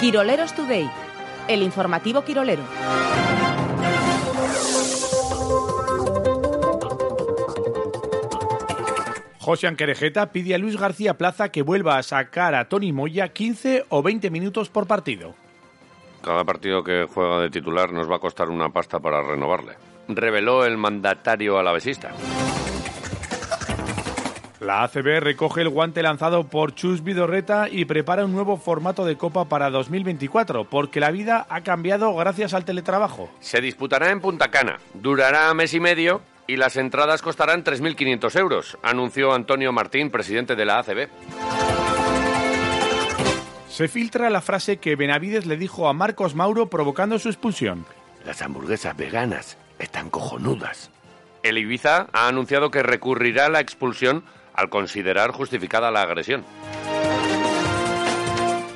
Quiroleros Today, el informativo Quirolero. José Anquerejeta pide a Luis García Plaza que vuelva a sacar a Tony Moya 15 o 20 minutos por partido. Cada partido que juega de titular nos va a costar una pasta para renovarle. Reveló el mandatario alavesista. La ACB recoge el guante lanzado por Chus Vidorreta y prepara un nuevo formato de Copa para 2024, porque la vida ha cambiado gracias al teletrabajo. Se disputará en Punta Cana, durará mes y medio y las entradas costarán 3.500 euros, anunció Antonio Martín, presidente de la ACB. Se filtra la frase que Benavides le dijo a Marcos Mauro provocando su expulsión. Las hamburguesas veganas están cojonudas. El Ibiza ha anunciado que recurrirá a la expulsión al considerar justificada la agresión.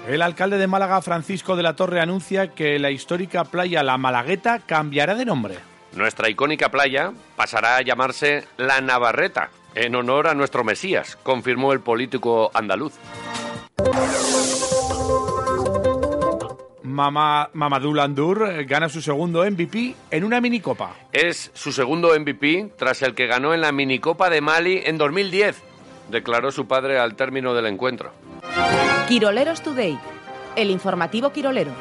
El alcalde de Málaga, Francisco de la Torre, anuncia que la histórica playa La Malagueta cambiará de nombre. Nuestra icónica playa pasará a llamarse La Navarreta, en honor a nuestro Mesías, confirmó el político andaluz. Mama, Mamadou Landour gana su segundo MVP en una minicopa. Es su segundo MVP tras el que ganó en la minicopa de Mali en 2010, declaró su padre al término del encuentro. Quiroleros Today, el informativo Quirolero.